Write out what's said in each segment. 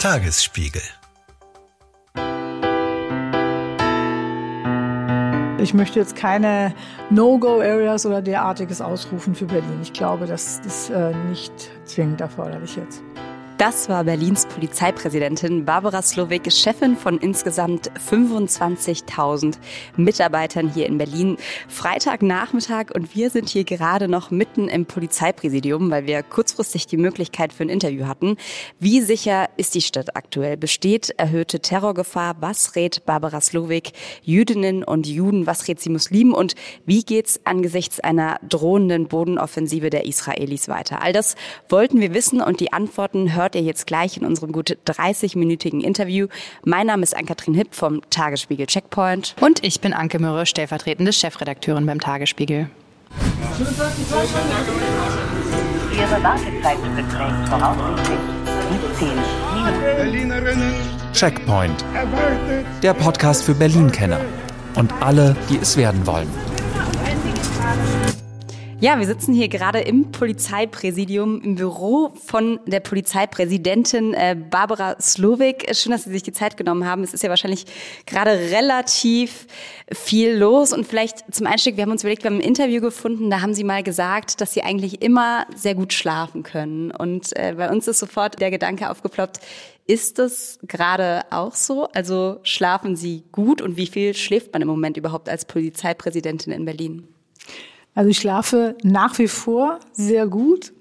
Tagesspiegel Ich möchte jetzt keine No-Go-Areas oder derartiges ausrufen für Berlin. Ich glaube, das ist äh, nicht zwingend erforderlich jetzt. Das war Berlins Polizeipräsidentin Barbara Slowik, Chefin von insgesamt 25.000 Mitarbeitern hier in Berlin. Freitagnachmittag und wir sind hier gerade noch mitten im Polizeipräsidium, weil wir kurzfristig die Möglichkeit für ein Interview hatten. Wie sicher ist die Stadt aktuell? Besteht erhöhte Terrorgefahr? Was rät Barbara Slowik Jüdinnen und Juden? Was rät sie Muslimen? Und wie geht's angesichts einer drohenden Bodenoffensive der Israelis weiter? All das wollten wir wissen und die Antworten hört ihr jetzt gleich in unserem gut 30-minütigen Interview. Mein Name ist Ann-Kathrin Hipp vom Tagesspiegel Checkpoint. Und ich bin Anke Mürre, stellvertretende Chefredakteurin beim Tagesspiegel. Ihre Wartezeit beträgt voraussichtlich 17 Minuten. Checkpoint. Der Podcast für Berlin-Kenner und alle, die es werden wollen. Ja, wir sitzen hier gerade im Polizeipräsidium, im Büro von der Polizeipräsidentin äh, Barbara Slowik. Schön, dass Sie sich die Zeit genommen haben. Es ist ja wahrscheinlich gerade relativ viel los. Und vielleicht zum Einstieg, wir haben uns überlegt, wir haben ein Interview gefunden, da haben Sie mal gesagt, dass Sie eigentlich immer sehr gut schlafen können. Und äh, bei uns ist sofort der Gedanke aufgeploppt, ist das gerade auch so? Also schlafen Sie gut und wie viel schläft man im Moment überhaupt als Polizeipräsidentin in Berlin? Also ich schlafe nach wie vor sehr gut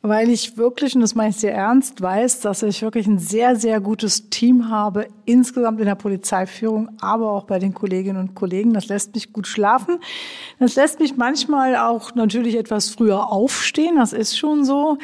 weil ich wirklich, und das meine ich sehr ernst, weiß, dass ich wirklich ein sehr, sehr gutes Team habe, insgesamt in der Polizeiführung, aber auch bei den Kolleginnen und Kollegen. Das lässt mich gut schlafen. Das lässt mich manchmal auch natürlich etwas früher aufstehen, das ist schon so.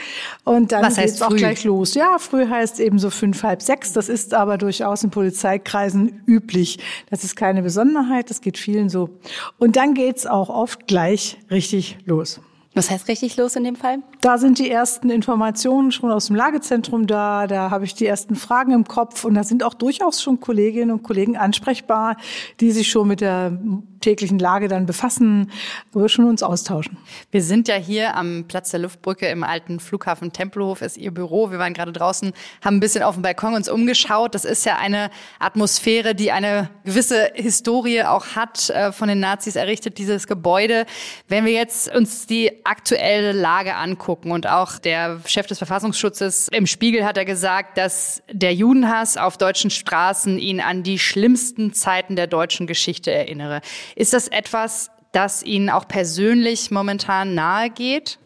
Und dann geht es auch gleich los. Ja, früh heißt eben so fünf, halb sechs. Das ist aber durchaus in Polizeikreisen üblich. Das ist keine Besonderheit, das geht vielen so. Und dann geht's auch oft gleich richtig los. Was heißt richtig los in dem Fall? Da sind die ersten Informationen schon aus dem Lagezentrum da, da habe ich die ersten Fragen im Kopf und da sind auch durchaus schon Kolleginnen und Kollegen ansprechbar, die sich schon mit der täglichen Lage dann befassen, wo wir schon uns austauschen. Wir sind ja hier am Platz der Luftbrücke im alten Flughafen Tempelhof, ist Ihr Büro. Wir waren gerade draußen, haben ein bisschen auf dem Balkon uns umgeschaut. Das ist ja eine Atmosphäre, die eine gewisse Historie auch hat, äh, von den Nazis errichtet, dieses Gebäude. Wenn wir jetzt uns die aktuelle Lage angucken und auch der Chef des Verfassungsschutzes im Spiegel hat er gesagt, dass der Judenhass auf deutschen Straßen ihn an die schlimmsten Zeiten der deutschen Geschichte erinnere. Ist das etwas, das Ihnen auch persönlich momentan nahe geht?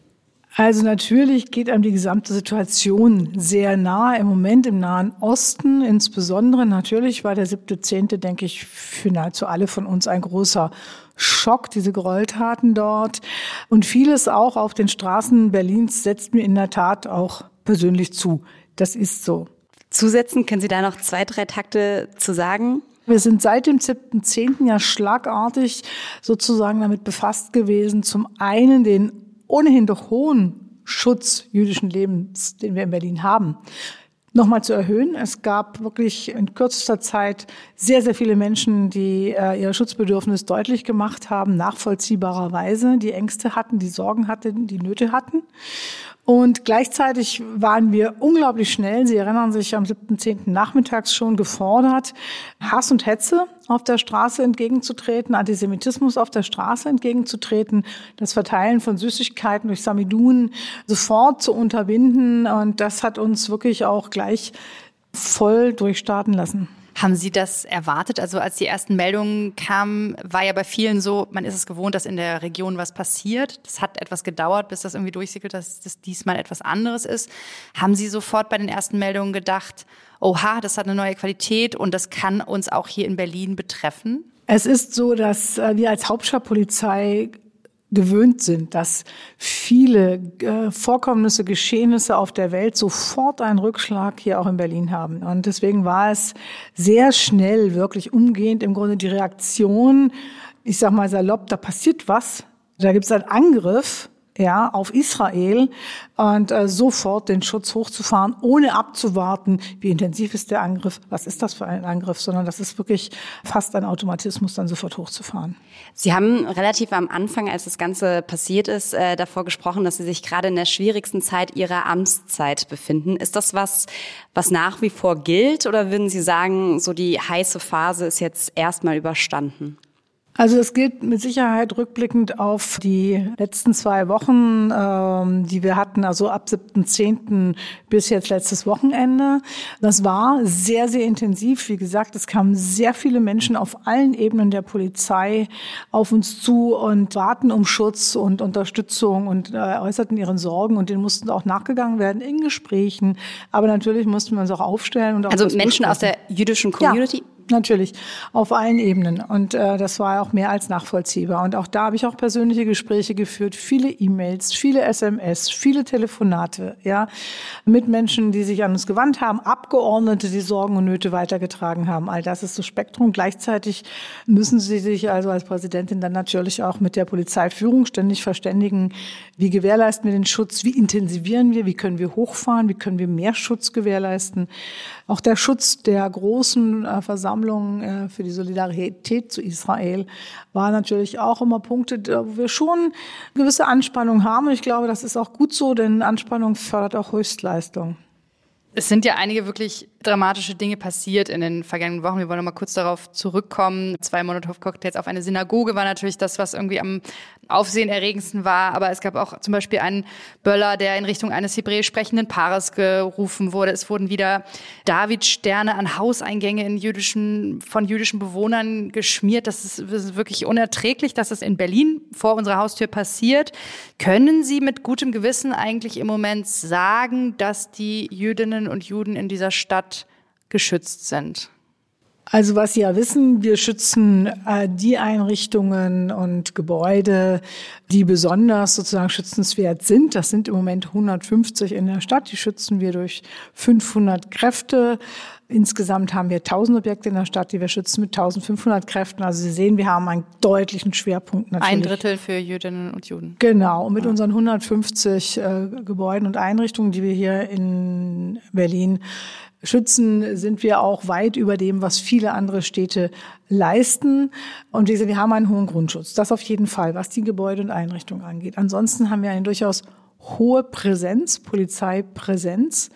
Also natürlich geht einem die gesamte Situation sehr nahe im Moment im Nahen Osten. Insbesondere natürlich war der siebte, zehnte, denke ich, für nahezu alle von uns ein großer Schock, diese Gräueltaten dort. Und vieles auch auf den Straßen Berlins setzt mir in der Tat auch persönlich zu. Das ist so. Zusetzen, können Sie da noch zwei, drei Takte zu sagen? Wir sind seit dem 7.10. ja schlagartig sozusagen damit befasst gewesen, zum einen den ohnehin doch hohen Schutz jüdischen Lebens, den wir in Berlin haben, nochmal zu erhöhen. Es gab wirklich in kürzester Zeit sehr, sehr viele Menschen, die äh, ihr Schutzbedürfnis deutlich gemacht haben, nachvollziehbarerweise, die Ängste hatten, die Sorgen hatten, die Nöte hatten. Und gleichzeitig waren wir unglaublich schnell, Sie erinnern sich am 7.10. nachmittags schon gefordert, Hass und Hetze auf der Straße entgegenzutreten, Antisemitismus auf der Straße entgegenzutreten, das Verteilen von Süßigkeiten durch Samidun sofort zu unterbinden. Und das hat uns wirklich auch gleich voll durchstarten lassen. Haben Sie das erwartet? Also als die ersten Meldungen kamen, war ja bei vielen so, man ist es gewohnt, dass in der Region was passiert. Das hat etwas gedauert, bis das irgendwie durchsickelt, dass das diesmal etwas anderes ist. Haben Sie sofort bei den ersten Meldungen gedacht, oha, das hat eine neue Qualität und das kann uns auch hier in Berlin betreffen? Es ist so, dass äh, wir als Hauptstadtpolizei gewöhnt sind, dass viele äh, Vorkommnisse, Geschehnisse auf der Welt sofort einen Rückschlag hier auch in Berlin haben. Und deswegen war es sehr schnell, wirklich umgehend im Grunde die Reaktion, ich sag mal salopp, da passiert was, da gibt es einen Angriff ja, auf Israel und äh, sofort den Schutz hochzufahren, ohne abzuwarten, wie intensiv ist der Angriff, was ist das für ein Angriff, sondern das ist wirklich fast ein Automatismus, dann sofort hochzufahren. Sie haben relativ am Anfang, als das Ganze passiert ist, äh, davor gesprochen, dass Sie sich gerade in der schwierigsten Zeit Ihrer Amtszeit befinden. Ist das was, was nach wie vor gilt oder würden Sie sagen, so die heiße Phase ist jetzt erstmal überstanden? Also es gilt mit Sicherheit rückblickend auf die letzten zwei Wochen, ähm, die wir hatten, also ab 7.10. bis jetzt letztes Wochenende. Das war sehr, sehr intensiv. Wie gesagt, es kamen sehr viele Menschen auf allen Ebenen der Polizei auf uns zu und warten um Schutz und Unterstützung und äh, äußerten ihren Sorgen und denen mussten auch nachgegangen werden in Gesprächen. Aber natürlich mussten wir uns auch aufstellen. Und auch also Menschen aus der jüdischen Community? Ja. Natürlich, auf allen Ebenen. Und äh, das war auch mehr als nachvollziehbar. Und auch da habe ich auch persönliche Gespräche geführt, viele E-Mails, viele SMS, viele Telefonate, ja, mit Menschen, die sich an uns gewandt haben, Abgeordnete, die Sorgen und Nöte weitergetragen haben. All das ist das Spektrum. Gleichzeitig müssen Sie sich also als Präsidentin dann natürlich auch mit der Polizeiführung ständig verständigen, wie gewährleisten wir den Schutz, wie intensivieren wir, wie können wir hochfahren, wie können wir mehr Schutz gewährleisten. Auch der Schutz der großen äh, Versammlungen äh, für die Solidarität zu Israel war natürlich auch immer Punkte, wo wir schon gewisse Anspannung haben. Und ich glaube, das ist auch gut so, denn Anspannung fördert auch Höchstleistung. Es sind ja einige wirklich dramatische Dinge passiert in den vergangenen Wochen. Wir wollen noch mal kurz darauf zurückkommen. Zwei Molotow-Cocktails auf eine Synagoge war natürlich das, was irgendwie am aufsehenerregendsten war. Aber es gab auch zum Beispiel einen Böller, der in Richtung eines hebräisch sprechenden Paares gerufen wurde. Es wurden wieder David-Sterne an Hauseingänge in jüdischen, von jüdischen Bewohnern geschmiert. Das ist, das ist wirklich unerträglich, dass es in Berlin vor unserer Haustür passiert. Können Sie mit gutem Gewissen eigentlich im Moment sagen, dass die Jüdinnen und Juden in dieser Stadt geschützt sind? Also was Sie ja wissen, wir schützen äh, die Einrichtungen und Gebäude, die besonders sozusagen schützenswert sind. Das sind im Moment 150 in der Stadt. Die schützen wir durch 500 Kräfte. Insgesamt haben wir 1000 Objekte in der Stadt, die wir schützen mit 1500 Kräften. Also Sie sehen, wir haben einen deutlichen Schwerpunkt natürlich. Ein Drittel für Jüdinnen und Juden. Genau. Und mit ja. unseren 150 äh, Gebäuden und Einrichtungen, die wir hier in Berlin schützen, sind wir auch weit über dem, was viele andere Städte leisten. Und wie gesagt, wir haben einen hohen Grundschutz. Das auf jeden Fall, was die Gebäude und Einrichtungen angeht. Ansonsten haben wir eine durchaus hohe Präsenz, Polizeipräsenz.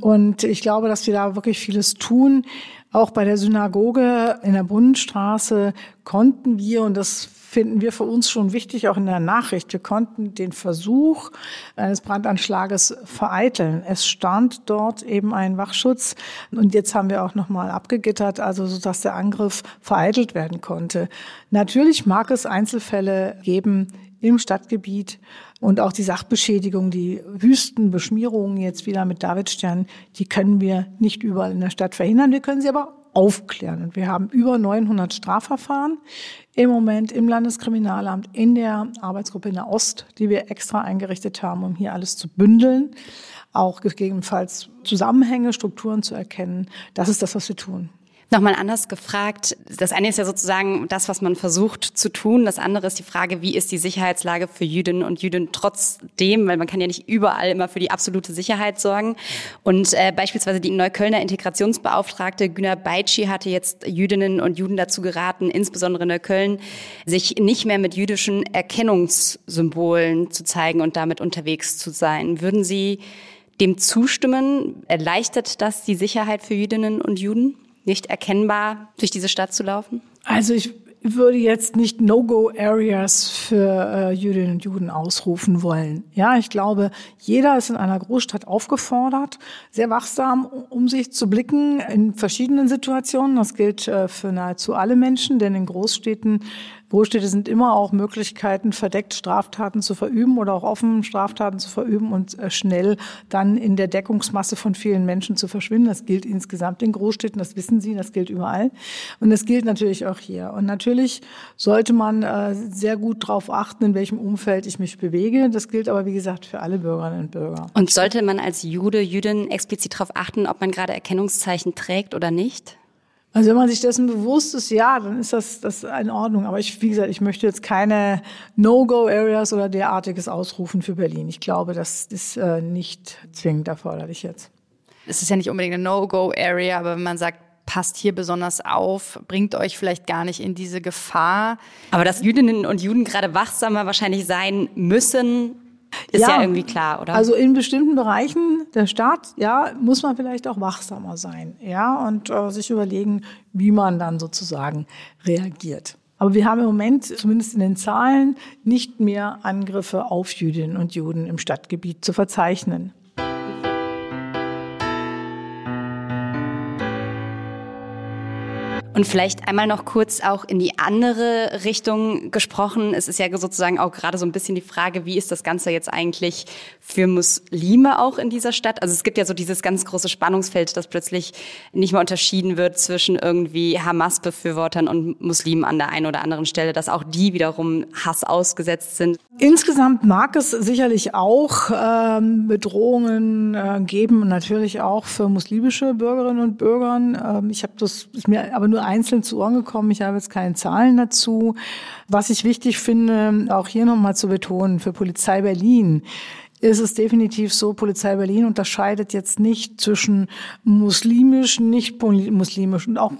Und ich glaube, dass wir da wirklich vieles tun. Auch bei der Synagoge in der Bundesstraße konnten wir, und das finden wir für uns schon wichtig, auch in der Nachricht. Wir konnten den Versuch eines Brandanschlages vereiteln. Es stand dort eben ein Wachschutz und jetzt haben wir auch nochmal abgegittert, also so dass der Angriff vereitelt werden konnte. Natürlich mag es Einzelfälle geben im Stadtgebiet und auch die Sachbeschädigung, die Wüstenbeschmierungen jetzt wieder mit Davidstern, die können wir nicht überall in der Stadt verhindern. Wir können sie aber aufklären. Und wir haben über 900 Strafverfahren im Moment im Landeskriminalamt, in der Arbeitsgruppe in der Ost, die wir extra eingerichtet haben, um hier alles zu bündeln, auch gegebenenfalls Zusammenhänge, Strukturen zu erkennen. Das ist das, was wir tun. Nochmal anders gefragt. Das eine ist ja sozusagen das, was man versucht zu tun. Das andere ist die Frage, wie ist die Sicherheitslage für Jüdinnen und Juden trotzdem, weil man kann ja nicht überall immer für die absolute Sicherheit sorgen. Und äh, beispielsweise die Neuköllner Integrationsbeauftragte Güner Beitschi hatte jetzt Jüdinnen und Juden dazu geraten, insbesondere in Neukölln, sich nicht mehr mit jüdischen Erkennungssymbolen zu zeigen und damit unterwegs zu sein. Würden Sie dem zustimmen? Erleichtert das die Sicherheit für Jüdinnen und Juden? Nicht erkennbar durch diese Stadt zu laufen? Also ich würde jetzt nicht No-Go-Areas für äh, Jüdinnen und Juden ausrufen wollen. Ja, ich glaube, jeder ist in einer Großstadt aufgefordert, sehr wachsam um sich zu blicken in verschiedenen Situationen. Das gilt äh, für nahezu alle Menschen, denn in Großstädten Großstädte sind immer auch Möglichkeiten, verdeckt Straftaten zu verüben oder auch offen Straftaten zu verüben und äh, schnell dann in der Deckungsmasse von vielen Menschen zu verschwinden. Das gilt insgesamt in Großstädten, das wissen Sie, das gilt überall. Und das gilt natürlich auch hier. Und natürlich sollte man äh, sehr gut darauf achten, in welchem Umfeld ich mich bewege. Das gilt aber, wie gesagt, für alle Bürgerinnen und Bürger. Und sollte man als Jude, Jüdin explizit darauf achten, ob man gerade Erkennungszeichen trägt oder nicht? Also wenn man sich dessen bewusst ist, ja, dann ist das, das in Ordnung. Aber ich, wie gesagt, ich möchte jetzt keine No-Go-Areas oder derartiges ausrufen für Berlin. Ich glaube, das ist äh, nicht zwingend erforderlich jetzt. Es ist ja nicht unbedingt eine No-Go-Area, aber wenn man sagt, passt hier besonders auf, bringt euch vielleicht gar nicht in diese Gefahr. Aber dass Jüdinnen und Juden gerade wachsamer wahrscheinlich sein müssen, ist ja, ja, irgendwie klar, oder? Also in bestimmten Bereichen der Stadt, ja, muss man vielleicht auch wachsamer sein, ja, und äh, sich überlegen, wie man dann sozusagen reagiert. Aber wir haben im Moment, zumindest in den Zahlen, nicht mehr Angriffe auf Jüdinnen und Juden im Stadtgebiet zu verzeichnen. Und vielleicht einmal noch kurz auch in die andere Richtung gesprochen. Es ist ja sozusagen auch gerade so ein bisschen die Frage, wie ist das Ganze jetzt eigentlich für Muslime auch in dieser Stadt? Also es gibt ja so dieses ganz große Spannungsfeld, dass plötzlich nicht mehr unterschieden wird zwischen irgendwie Hamas-Befürwortern und Muslimen an der einen oder anderen Stelle, dass auch die wiederum Hass ausgesetzt sind. Insgesamt mag es sicherlich auch ähm, Bedrohungen äh, geben, natürlich auch für muslimische Bürgerinnen und Bürger. Ähm, ich habe das ist mir aber nur einzeln zu Ohren gekommen. Ich habe jetzt keine Zahlen dazu. Was ich wichtig finde, auch hier nochmal zu betonen, für Polizei Berlin ist es definitiv so, Polizei Berlin unterscheidet jetzt nicht zwischen muslimisch, nicht muslimisch und auch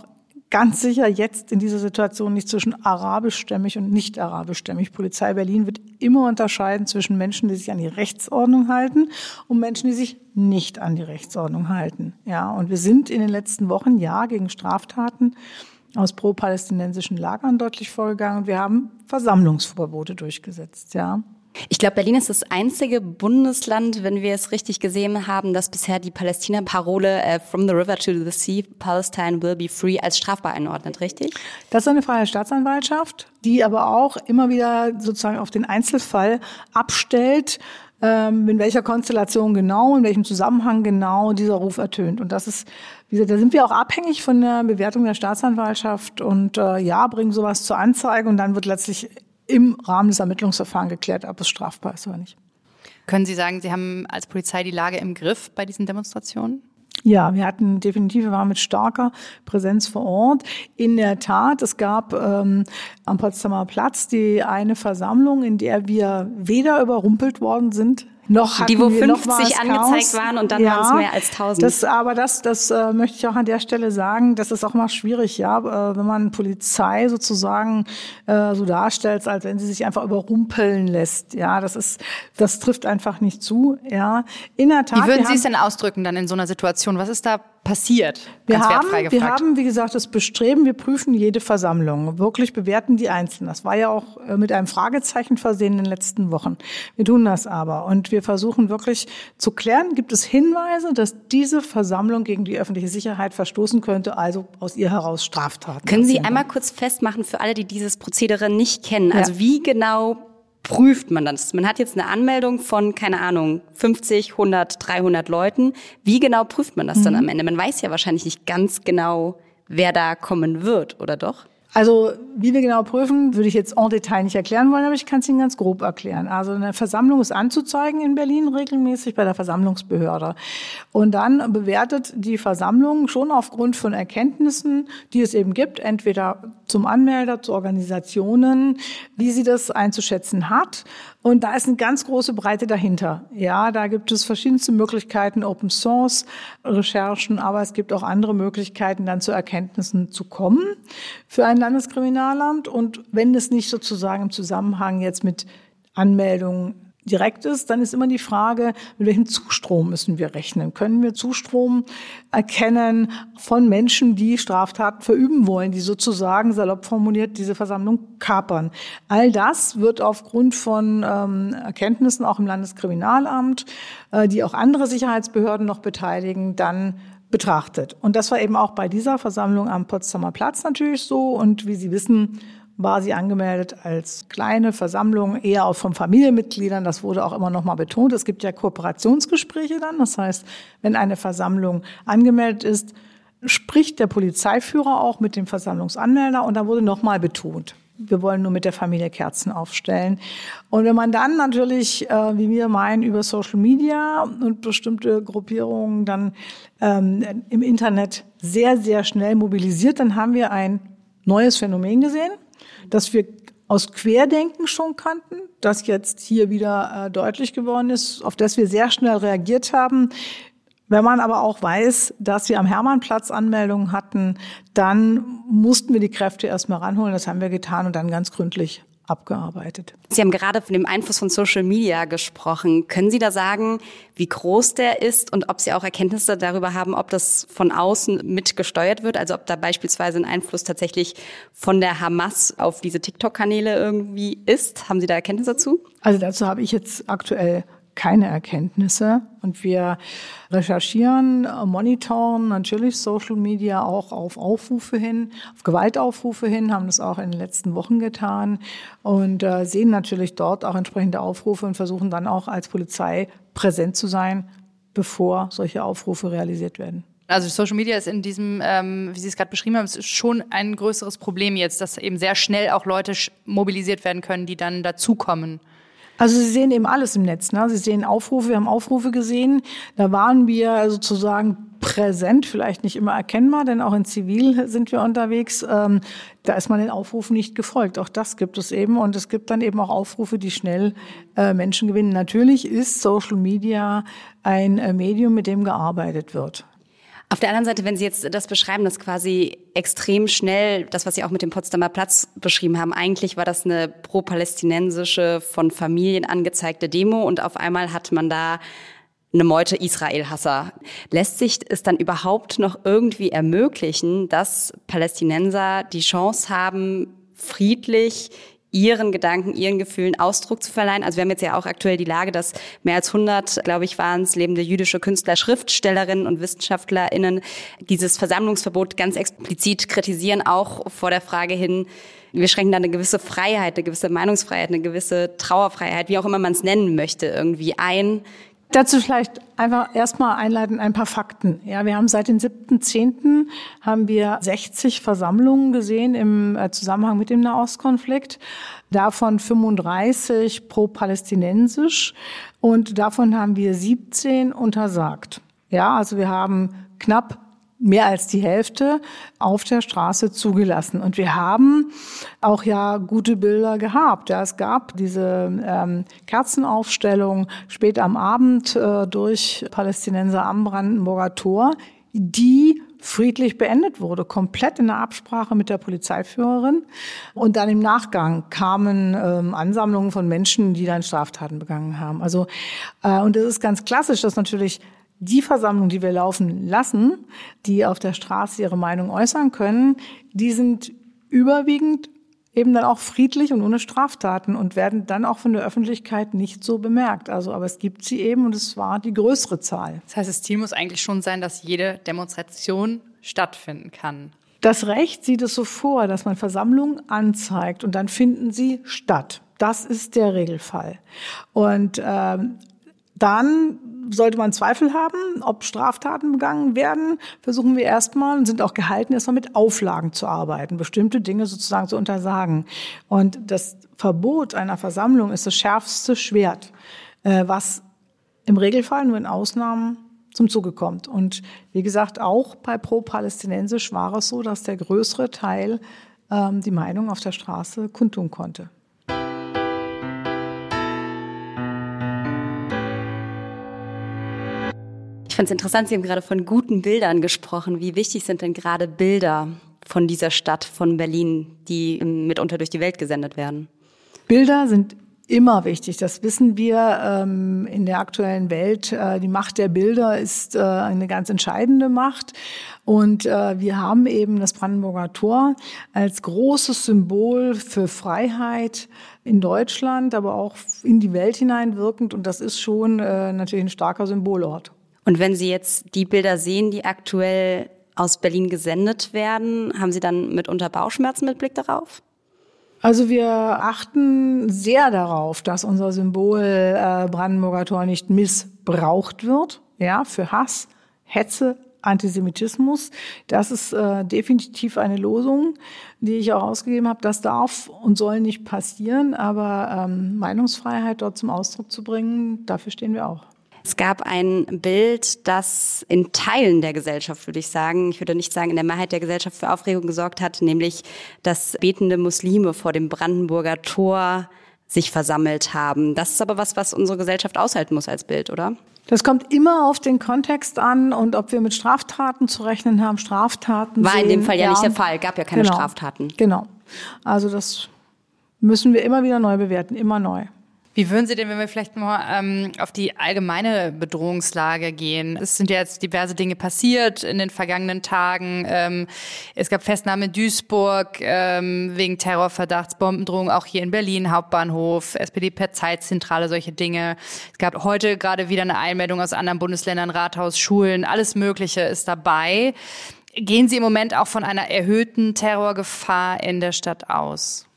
ganz sicher jetzt in dieser Situation nicht zwischen arabischstämmig und nicht arabischstämmig. Polizei Berlin wird immer unterscheiden zwischen Menschen, die sich an die Rechtsordnung halten und Menschen, die sich nicht an die Rechtsordnung halten. Ja, und wir sind in den letzten Wochen ja gegen Straftaten aus pro-palästinensischen Lagern deutlich vorgegangen und wir haben Versammlungsverbote durchgesetzt, ja. Ich glaube, Berlin ist das einzige Bundesland, wenn wir es richtig gesehen haben, das bisher die Palästina-Parole äh, From the River to the Sea, Palestine will be free als strafbar einordnet, richtig? Das ist eine freie Staatsanwaltschaft, die aber auch immer wieder sozusagen auf den Einzelfall abstellt, ähm, in welcher Konstellation genau, in welchem Zusammenhang genau dieser Ruf ertönt. Und das ist, wie gesagt, da sind wir auch abhängig von der Bewertung der Staatsanwaltschaft und äh, ja, bringen sowas zur Anzeige und dann wird letztlich im Rahmen des Ermittlungsverfahrens geklärt, ob es strafbar ist oder nicht. Können Sie sagen, Sie haben als Polizei die Lage im Griff bei diesen Demonstrationen? Ja, wir hatten definitiv, wir waren mit starker Präsenz vor Ort. In der Tat, es gab ähm, am Potsdamer Platz die eine Versammlung, in der wir weder überrumpelt worden sind, noch die, wo 50 angezeigt waren und dann ja, waren es mehr als 1000. Das, aber das, das äh, möchte ich auch an der Stelle sagen, das ist auch mal schwierig, ja, äh, wenn man Polizei sozusagen äh, so darstellt, als wenn sie sich einfach überrumpeln lässt. Ja, das ist, das trifft einfach nicht zu. Ja, in der Tat. Wie würden Sie es denn ausdrücken dann in so einer Situation? Was ist da passiert? Wir haben, wir haben, wie gesagt, das Bestreben, wir prüfen jede Versammlung, wirklich bewerten die einzeln. Das war ja auch äh, mit einem Fragezeichen versehen in den letzten Wochen. Wir tun das aber und wir versuchen wirklich zu klären, gibt es Hinweise, dass diese Versammlung gegen die öffentliche Sicherheit verstoßen könnte, also aus ihr heraus Straftaten. Können Sie einmal kurz festmachen für alle, die dieses Prozedere nicht kennen, also ja. wie genau prüft man das? Man hat jetzt eine Anmeldung von, keine Ahnung, 50, 100, 300 Leuten. Wie genau prüft man das mhm. dann am Ende? Man weiß ja wahrscheinlich nicht ganz genau, wer da kommen wird, oder doch? Also wie wir genau prüfen, würde ich jetzt en Detail nicht erklären wollen, aber ich kann es Ihnen ganz grob erklären. Also eine Versammlung ist anzuzeigen in Berlin regelmäßig bei der Versammlungsbehörde. Und dann bewertet die Versammlung schon aufgrund von Erkenntnissen, die es eben gibt, entweder zum Anmelder, zu Organisationen, wie sie das einzuschätzen hat. Und da ist eine ganz große Breite dahinter. Ja, da gibt es verschiedenste Möglichkeiten, Open Source Recherchen, aber es gibt auch andere Möglichkeiten, dann zu Erkenntnissen zu kommen für ein Landeskriminalamt. Und wenn es nicht sozusagen im Zusammenhang jetzt mit Anmeldungen direkt ist, dann ist immer die Frage, mit welchem Zustrom müssen wir rechnen? Können wir Zustrom erkennen von Menschen, die Straftaten verüben wollen, die sozusagen salopp formuliert diese Versammlung kapern? All das wird aufgrund von ähm, Erkenntnissen auch im Landeskriminalamt, äh, die auch andere Sicherheitsbehörden noch beteiligen, dann betrachtet. Und das war eben auch bei dieser Versammlung am Potsdamer Platz natürlich so. Und wie Sie wissen, war sie angemeldet als kleine Versammlung, eher auch von Familienmitgliedern. Das wurde auch immer noch mal betont. Es gibt ja Kooperationsgespräche dann. Das heißt, wenn eine Versammlung angemeldet ist, spricht der Polizeiführer auch mit dem Versammlungsanmelder und da wurde noch mal betont. wir wollen nur mit der Familie Kerzen aufstellen. Und wenn man dann natürlich, äh, wie wir meinen, über Social Media und bestimmte Gruppierungen dann ähm, im Internet sehr, sehr schnell mobilisiert, dann haben wir ein neues Phänomen gesehen, das wir aus Querdenken schon kannten, das jetzt hier wieder äh, deutlich geworden ist, auf das wir sehr schnell reagiert haben. Wenn man aber auch weiß, dass wir am Hermannplatz Anmeldungen hatten, dann mussten wir die Kräfte erstmal ranholen. Das haben wir getan und dann ganz gründlich abgearbeitet. Sie haben gerade von dem Einfluss von Social Media gesprochen. Können Sie da sagen, wie groß der ist und ob Sie auch Erkenntnisse darüber haben, ob das von außen mitgesteuert wird? Also ob da beispielsweise ein Einfluss tatsächlich von der Hamas auf diese TikTok-Kanäle irgendwie ist? Haben Sie da Erkenntnisse dazu? Also dazu habe ich jetzt aktuell keine Erkenntnisse. Und wir recherchieren, monitoren natürlich Social Media auch auf Aufrufe hin, auf Gewaltaufrufe hin, haben das auch in den letzten Wochen getan und äh, sehen natürlich dort auch entsprechende Aufrufe und versuchen dann auch als Polizei präsent zu sein, bevor solche Aufrufe realisiert werden. Also Social Media ist in diesem, ähm, wie Sie es gerade beschrieben haben, schon ein größeres Problem jetzt, dass eben sehr schnell auch Leute mobilisiert werden können, die dann dazukommen. Also Sie sehen eben alles im Netz. Ne? Sie sehen Aufrufe, wir haben Aufrufe gesehen. Da waren wir sozusagen präsent, vielleicht nicht immer erkennbar, denn auch in Zivil sind wir unterwegs. Ähm, da ist man den Aufrufen nicht gefolgt. Auch das gibt es eben. Und es gibt dann eben auch Aufrufe, die schnell äh, Menschen gewinnen. Natürlich ist Social Media ein äh, Medium, mit dem gearbeitet wird. Auf der anderen Seite, wenn Sie jetzt das beschreiben, das quasi extrem schnell, das, was Sie auch mit dem Potsdamer Platz beschrieben haben, eigentlich war das eine pro-palästinensische, von Familien angezeigte Demo und auf einmal hat man da eine Meute Israel-Hasser. Lässt sich es dann überhaupt noch irgendwie ermöglichen, dass Palästinenser die Chance haben, friedlich ihren Gedanken, ihren Gefühlen Ausdruck zu verleihen. Also wir haben jetzt ja auch aktuell die Lage, dass mehr als 100, glaube ich, waren es lebende jüdische Künstler, Schriftstellerinnen und WissenschaftlerInnen dieses Versammlungsverbot ganz explizit kritisieren, auch vor der Frage hin, wir schränken da eine gewisse Freiheit, eine gewisse Meinungsfreiheit, eine gewisse Trauerfreiheit, wie auch immer man es nennen möchte, irgendwie ein. Dazu vielleicht einfach erstmal einleiten ein paar Fakten. Ja, wir haben seit dem 7.10. haben wir 60 Versammlungen gesehen im äh, Zusammenhang mit dem Nahostkonflikt. Davon 35 pro-palästinensisch und davon haben wir 17 untersagt. Ja, also wir haben knapp mehr als die Hälfte auf der Straße zugelassen. Und wir haben auch ja gute Bilder gehabt. Ja, es gab diese ähm, Kerzenaufstellung spät am Abend äh, durch Palästinenser am Brandenburger Tor, die friedlich beendet wurde, komplett in der Absprache mit der Polizeiführerin. Und dann im Nachgang kamen ähm, Ansammlungen von Menschen, die dann Straftaten begangen haben. Also äh, und das ist ganz klassisch, dass natürlich die Versammlungen, die wir laufen lassen, die auf der Straße ihre Meinung äußern können, die sind überwiegend eben dann auch friedlich und ohne Straftaten und werden dann auch von der Öffentlichkeit nicht so bemerkt. Also, aber es gibt sie eben und es war die größere Zahl. Das heißt, das Ziel muss eigentlich schon sein, dass jede Demonstration stattfinden kann. Das Recht sieht es so vor, dass man Versammlungen anzeigt und dann finden sie statt. Das ist der Regelfall. Und ähm, dann sollte man Zweifel haben, ob Straftaten begangen werden, versuchen wir erstmal und sind auch gehalten, erstmal mit Auflagen zu arbeiten, bestimmte Dinge sozusagen zu untersagen. Und das Verbot einer Versammlung ist das schärfste Schwert, äh, was im Regelfall nur in Ausnahmen zum Zuge kommt. Und wie gesagt, auch bei Pro-Palästinensisch war es so, dass der größere Teil ähm, die Meinung auf der Straße kundtun konnte. Finde es interessant, Sie haben gerade von guten Bildern gesprochen. Wie wichtig sind denn gerade Bilder von dieser Stadt, von Berlin, die mitunter durch die Welt gesendet werden? Bilder sind immer wichtig. Das wissen wir ähm, in der aktuellen Welt. Äh, die Macht der Bilder ist äh, eine ganz entscheidende Macht. Und äh, wir haben eben das Brandenburger Tor als großes Symbol für Freiheit in Deutschland, aber auch in die Welt hineinwirkend. Und das ist schon äh, natürlich ein starker Symbolort. Und wenn Sie jetzt die Bilder sehen, die aktuell aus Berlin gesendet werden, haben Sie dann mitunter Bauchschmerzen mit Blick darauf? Also wir achten sehr darauf, dass unser Symbol äh, Brandenburger Tor nicht missbraucht wird, ja, für Hass, Hetze, Antisemitismus. Das ist äh, definitiv eine Losung, die ich auch ausgegeben habe. Das darf und soll nicht passieren, aber ähm, Meinungsfreiheit dort zum Ausdruck zu bringen, dafür stehen wir auch. Es gab ein Bild, das in Teilen der Gesellschaft, würde ich sagen, ich würde nicht sagen in der Mehrheit der Gesellschaft für Aufregung gesorgt hat, nämlich dass betende Muslime vor dem Brandenburger Tor sich versammelt haben. Das ist aber was, was unsere Gesellschaft aushalten muss als Bild, oder? Das kommt immer auf den Kontext an und ob wir mit Straftaten zu rechnen haben. Straftaten war sehen, in dem Fall ja, ja, nicht der Fall. Gab ja keine genau, Straftaten. Genau. Also das müssen wir immer wieder neu bewerten, immer neu. Wie würden Sie denn, wenn wir vielleicht mal ähm, auf die allgemeine Bedrohungslage gehen? Es sind ja jetzt diverse Dinge passiert in den vergangenen Tagen. Ähm, es gab Festnahme in Duisburg ähm, wegen Terrorverdachts, Bombendrohung auch hier in Berlin, Hauptbahnhof, SPD per Zeitzentrale, solche Dinge. Es gab heute gerade wieder eine Einmeldung aus anderen Bundesländern, Rathaus, Schulen, alles Mögliche ist dabei. Gehen Sie im Moment auch von einer erhöhten Terrorgefahr in der Stadt aus?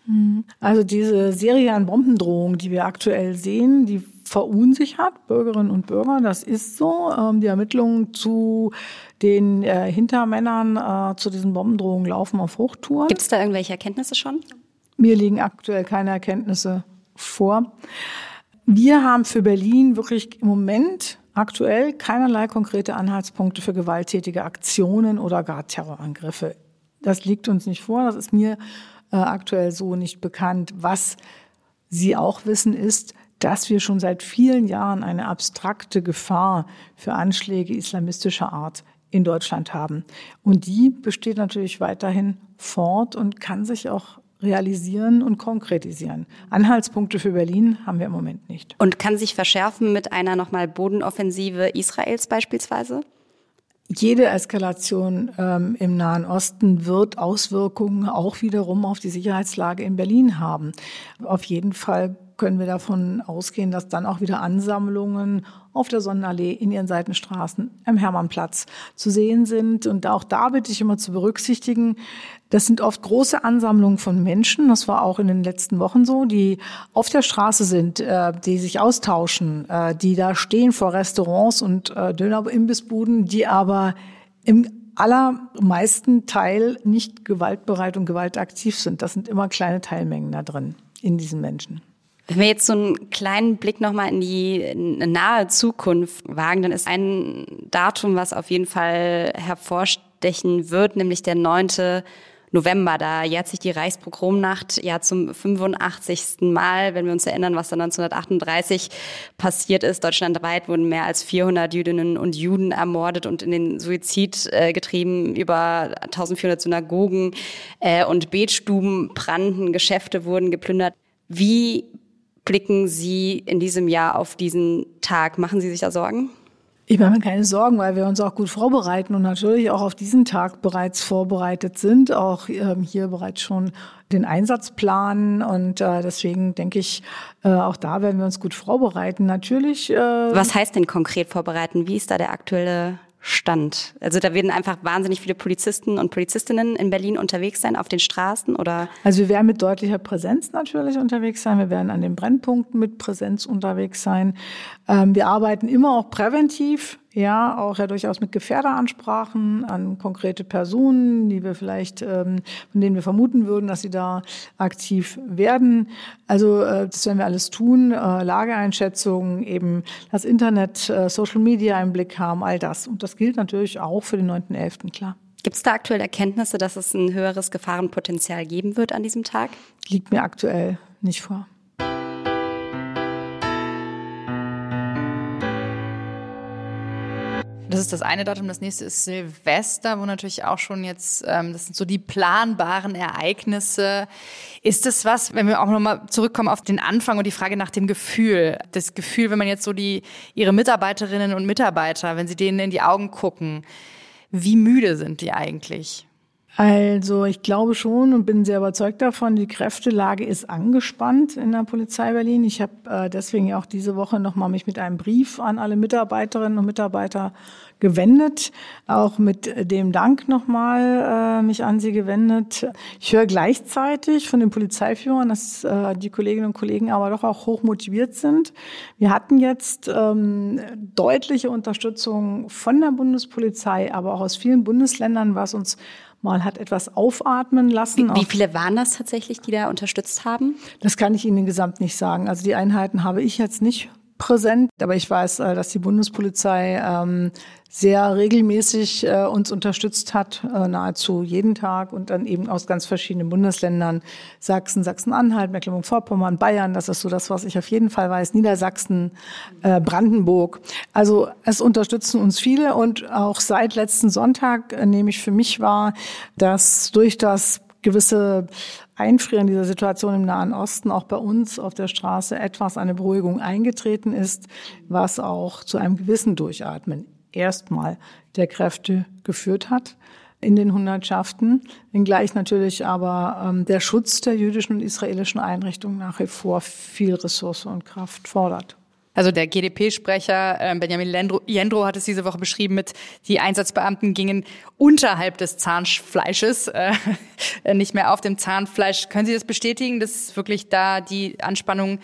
Also diese Serie an Bombendrohungen, die wir aktuell sehen, die verunsichert Bürgerinnen und Bürger. Das ist so. Ähm, die Ermittlungen zu den äh, Hintermännern äh, zu diesen Bombendrohungen laufen auf Hochtouren. Gibt es da irgendwelche Erkenntnisse schon? Mir liegen aktuell keine Erkenntnisse vor. Wir haben für Berlin wirklich im Moment aktuell keinerlei konkrete Anhaltspunkte für gewalttätige Aktionen oder gar Terrorangriffe. Das liegt uns nicht vor. Das ist mir äh, aktuell so nicht bekannt. Was Sie auch wissen ist, dass wir schon seit vielen Jahren eine abstrakte Gefahr für Anschläge islamistischer Art in Deutschland haben. Und die besteht natürlich weiterhin fort und kann sich auch realisieren und konkretisieren. Anhaltspunkte für Berlin haben wir im Moment nicht. Und kann sich verschärfen mit einer nochmal Bodenoffensive Israels beispielsweise? Jede Eskalation ähm, im Nahen Osten wird Auswirkungen auch wiederum auf die Sicherheitslage in Berlin haben. Auf jeden Fall können wir davon ausgehen, dass dann auch wieder Ansammlungen auf der Sonnenallee, in ihren Seitenstraßen, am Hermannplatz zu sehen sind. Und auch da bitte ich immer zu berücksichtigen, das sind oft große Ansammlungen von Menschen, das war auch in den letzten Wochen so, die auf der Straße sind, äh, die sich austauschen, äh, die da stehen vor Restaurants und äh, Döner-Imbissbuden, die aber im allermeisten Teil nicht gewaltbereit und gewaltaktiv sind. Das sind immer kleine Teilmengen da drin in diesen Menschen. Wenn wir jetzt so einen kleinen Blick nochmal in die nahe Zukunft wagen, dann ist ein Datum, was auf jeden Fall hervorstechen wird, nämlich der 9. November. Da jährt sich die Reichspogromnacht ja zum 85. Mal, wenn wir uns erinnern, was da 1938 passiert ist. Deutschlandweit wurden mehr als 400 Jüdinnen und Juden ermordet und in den Suizid äh, getrieben. Über 1400 Synagogen äh, und Betstuben brannten, Geschäfte wurden geplündert. Wie blicken Sie in diesem Jahr auf diesen Tag? Machen Sie sich da Sorgen? Ich mache mir keine Sorgen, weil wir uns auch gut vorbereiten und natürlich auch auf diesen Tag bereits vorbereitet sind, auch ähm, hier bereits schon den Einsatz planen und äh, deswegen denke ich, äh, auch da werden wir uns gut vorbereiten. Natürlich. Äh, Was heißt denn konkret vorbereiten? Wie ist da der aktuelle Stand? Also da werden einfach wahnsinnig viele Polizisten und Polizistinnen in Berlin unterwegs sein auf den Straßen oder? Also wir werden mit deutlicher Präsenz natürlich unterwegs sein. Wir werden an den Brennpunkten mit Präsenz unterwegs sein. Ähm, wir arbeiten immer auch präventiv. Ja, auch ja durchaus mit Gefährderansprachen an konkrete Personen, die wir vielleicht, ähm, von denen wir vermuten würden, dass sie da aktiv werden. Also äh, das werden wir alles tun. Äh, Lageeinschätzungen, eben das Internet, äh, Social Media im Blick haben, all das. Und das gilt natürlich auch für den 9.11., klar. Gibt es da aktuell Erkenntnisse, dass es ein höheres Gefahrenpotenzial geben wird an diesem Tag? Liegt mir aktuell nicht vor. Das ist das eine Datum. Das nächste ist Silvester, wo natürlich auch schon jetzt, ähm, das sind so die planbaren Ereignisse. Ist das was, wenn wir auch nochmal zurückkommen auf den Anfang und die Frage nach dem Gefühl, das Gefühl, wenn man jetzt so die, ihre Mitarbeiterinnen und Mitarbeiter, wenn sie denen in die Augen gucken, wie müde sind die eigentlich? Also ich glaube schon und bin sehr überzeugt davon, die Kräftelage ist angespannt in der Polizei Berlin. Ich habe äh, deswegen auch diese Woche nochmal mich mit einem Brief an alle Mitarbeiterinnen und Mitarbeiter gewendet, auch mit dem Dank nochmal äh, mich an Sie gewendet. Ich höre gleichzeitig von den Polizeiführern, dass äh, die Kolleginnen und Kollegen aber doch auch hoch motiviert sind. Wir hatten jetzt ähm, deutliche Unterstützung von der Bundespolizei, aber auch aus vielen Bundesländern, was uns mal hat etwas aufatmen lassen. Wie, wie, viele waren das tatsächlich, die da unterstützt haben? Das kann ich Ihnen gesamt nicht sagen. Also die Einheiten habe ich jetzt nicht präsent, aber ich weiß, äh, dass die Bundespolizei ähm, sehr regelmäßig äh, uns unterstützt hat, äh, nahezu jeden Tag und dann eben aus ganz verschiedenen Bundesländern, Sachsen, Sachsen-Anhalt, Mecklenburg-Vorpommern, Bayern, das ist so das, was ich auf jeden Fall weiß, Niedersachsen, Brandenburg. Also es unterstützen uns viele und auch seit letzten Sonntag nehme ich für mich wahr, dass durch das gewisse Einfrieren dieser Situation im Nahen Osten auch bei uns auf der Straße etwas eine Beruhigung eingetreten ist, was auch zu einem gewissen Durchatmen erstmal der Kräfte geführt hat in den Hundertschaften, wenngleich natürlich aber ähm, der Schutz der jüdischen und israelischen Einrichtungen nach wie vor viel Ressource und Kraft fordert. Also der GDP-Sprecher äh, Benjamin Jendro hat es diese Woche beschrieben mit, die Einsatzbeamten gingen unterhalb des Zahnfleisches, äh, nicht mehr auf dem Zahnfleisch. Können Sie das bestätigen, dass wirklich da die Anspannung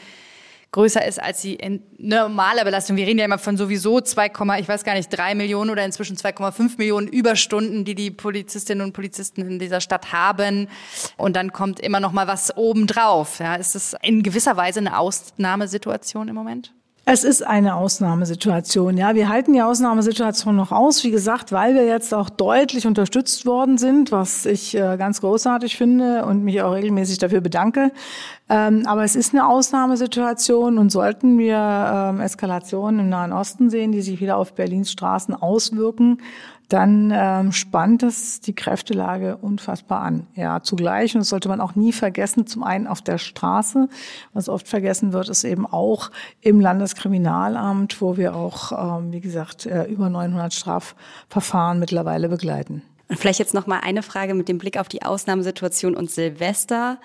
größer ist als die normale Belastung. Wir reden ja immer von sowieso 2, ich weiß gar nicht, 3 Millionen oder inzwischen 2,5 Millionen Überstunden, die die Polizistinnen und Polizisten in dieser Stadt haben. Und dann kommt immer noch mal was obendrauf. Ja, ist das in gewisser Weise eine Ausnahmesituation im Moment? Es ist eine Ausnahmesituation. Ja, wir halten die Ausnahmesituation noch aus, wie gesagt, weil wir jetzt auch deutlich unterstützt worden sind, was ich äh, ganz großartig finde und mich auch regelmäßig dafür bedanke. Ähm, aber es ist eine Ausnahmesituation und sollten wir ähm, Eskalationen im Nahen Osten sehen, die sich wieder auf Berlins Straßen auswirken, dann ähm, spannt es die Kräftelage unfassbar an. Ja, zugleich, und das sollte man auch nie vergessen, zum einen auf der Straße, was oft vergessen wird, ist eben auch im Landeskriminalamt, wo wir auch, ähm, wie gesagt, äh, über 900 Strafverfahren mittlerweile begleiten. Und vielleicht jetzt noch mal eine Frage mit dem Blick auf die Ausnahmesituation und Silvester.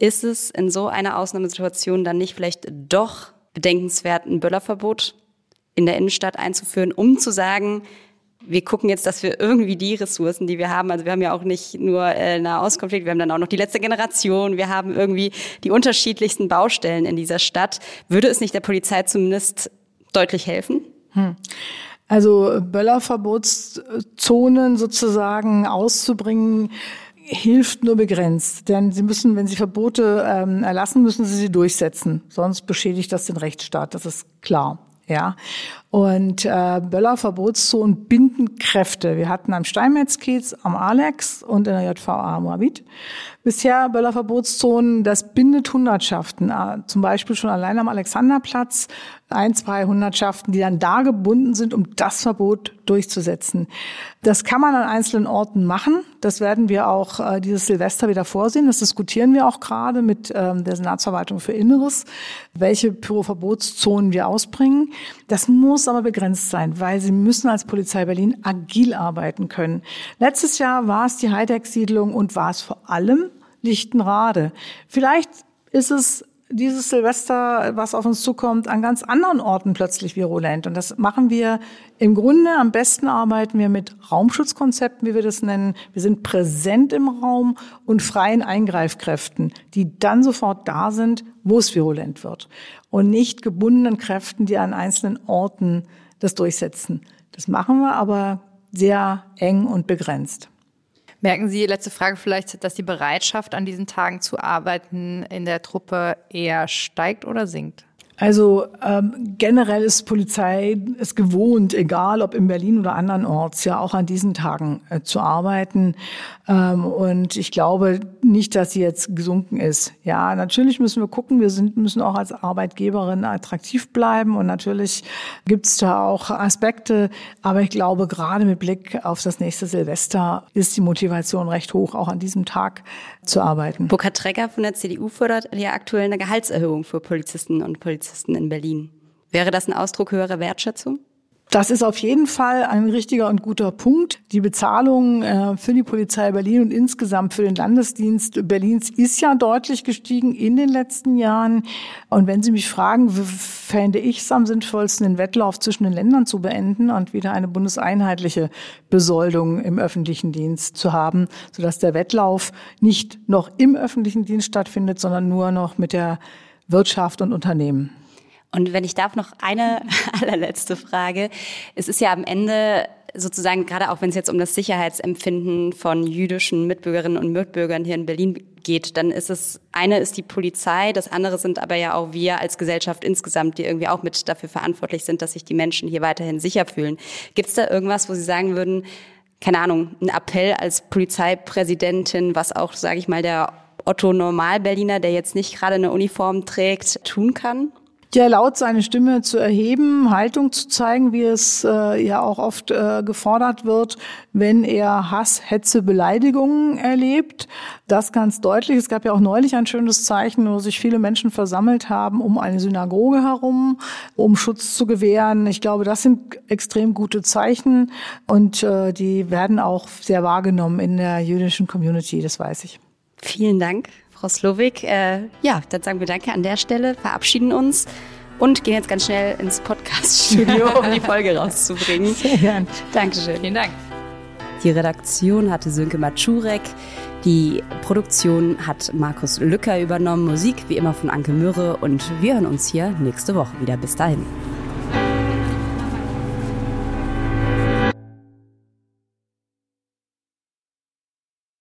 Ist es in so einer Ausnahmesituation dann nicht vielleicht doch bedenkenswert, ein Böllerverbot in der Innenstadt einzuführen, um zu sagen, wir gucken jetzt, dass wir irgendwie die Ressourcen, die wir haben, also wir haben ja auch nicht nur äh, Nahostkonflikt, wir haben dann auch noch die letzte Generation, wir haben irgendwie die unterschiedlichsten Baustellen in dieser Stadt. Würde es nicht der Polizei zumindest deutlich helfen? Hm. Also Böllerverbotszonen sozusagen auszubringen, hilft nur begrenzt. Denn sie müssen, wenn sie Verbote ähm, erlassen, müssen sie sie durchsetzen. Sonst beschädigt das den Rechtsstaat. Das ist klar. Ja, und äh, Böllerverbotszonen binden Kräfte. Wir hatten am Steinmetzkiez, am Alex und in der JVA Moabit bisher Böllerverbotszonen. Das bindet Hundertschaften, äh, zum Beispiel schon allein am Alexanderplatz ein, zwei Hundertschaften, die dann da gebunden sind, um das Verbot durchzusetzen. Das kann man an einzelnen Orten machen. Das werden wir auch äh, dieses Silvester wieder vorsehen. Das diskutieren wir auch gerade mit ähm, der Senatsverwaltung für Inneres, welche Pyroverbotszonen wir ausbringen. Das muss aber begrenzt sein, weil sie müssen als Polizei Berlin agil arbeiten können. Letztes Jahr war es die Hightech-Siedlung und war es vor allem Lichtenrade. Vielleicht ist es dieses Silvester, was auf uns zukommt, an ganz anderen Orten plötzlich virulent. Und das machen wir im Grunde am besten arbeiten wir mit Raumschutzkonzepten, wie wir das nennen. Wir sind präsent im Raum und freien Eingreifkräften, die dann sofort da sind, wo es virulent wird. Und nicht gebundenen Kräften, die an einzelnen Orten das durchsetzen. Das machen wir aber sehr eng und begrenzt. Merken Sie, letzte Frage vielleicht, dass die Bereitschaft an diesen Tagen zu arbeiten in der Truppe eher steigt oder sinkt? Also ähm, generell ist Polizei es gewohnt, egal ob in Berlin oder andernorts, ja auch an diesen Tagen äh, zu arbeiten. Ähm, und ich glaube nicht, dass sie jetzt gesunken ist. Ja, natürlich müssen wir gucken, wir sind, müssen auch als Arbeitgeberin attraktiv bleiben und natürlich gibt es da auch Aspekte. Aber ich glaube, gerade mit Blick auf das nächste Silvester ist die Motivation recht hoch, auch an diesem Tag zu arbeiten. Burkhard Trecker von der CDU fordert ja aktuell eine Gehaltserhöhung für Polizisten und Polizisten in Berlin. Wäre das ein Ausdruck höherer Wertschätzung? Das ist auf jeden Fall ein richtiger und guter Punkt. Die Bezahlung äh, für die Polizei Berlin und insgesamt für den Landesdienst Berlins ist ja deutlich gestiegen in den letzten Jahren. Und wenn Sie mich fragen, fände ich es am sinnvollsten, den Wettlauf zwischen den Ländern zu beenden und wieder eine bundeseinheitliche Besoldung im öffentlichen Dienst zu haben, sodass der Wettlauf nicht noch im öffentlichen Dienst stattfindet, sondern nur noch mit der Wirtschaft und Unternehmen. Und wenn ich darf, noch eine allerletzte Frage. Es ist ja am Ende sozusagen, gerade auch wenn es jetzt um das Sicherheitsempfinden von jüdischen Mitbürgerinnen und Mitbürgern hier in Berlin geht, dann ist es, eine ist die Polizei, das andere sind aber ja auch wir als Gesellschaft insgesamt, die irgendwie auch mit dafür verantwortlich sind, dass sich die Menschen hier weiterhin sicher fühlen. Gibt es da irgendwas, wo Sie sagen würden, keine Ahnung, ein Appell als Polizeipräsidentin, was auch, sage ich mal, der Otto Normal-Berliner, der jetzt nicht gerade eine Uniform trägt, tun kann? Ja laut seine Stimme zu erheben, Haltung zu zeigen, wie es äh, ja auch oft äh, gefordert wird, wenn er Hass, Hetze, Beleidigungen erlebt. Das ganz deutlich. Es gab ja auch neulich ein schönes Zeichen, wo sich viele Menschen versammelt haben um eine Synagoge herum, um Schutz zu gewähren. Ich glaube, das sind extrem gute Zeichen und äh, die werden auch sehr wahrgenommen in der jüdischen Community, das weiß ich. Vielen Dank. Frau Slowik. Äh, ja, dann sagen wir Danke an der Stelle, verabschieden uns und gehen jetzt ganz schnell ins Podcast-Studio, um die Folge rauszubringen. Sehr gern. Dankeschön. Vielen Dank. Die Redaktion hatte Sönke Matschurek. Die Produktion hat Markus Lücker übernommen. Musik wie immer von Anke Mürre. Und wir hören uns hier nächste Woche wieder. Bis dahin.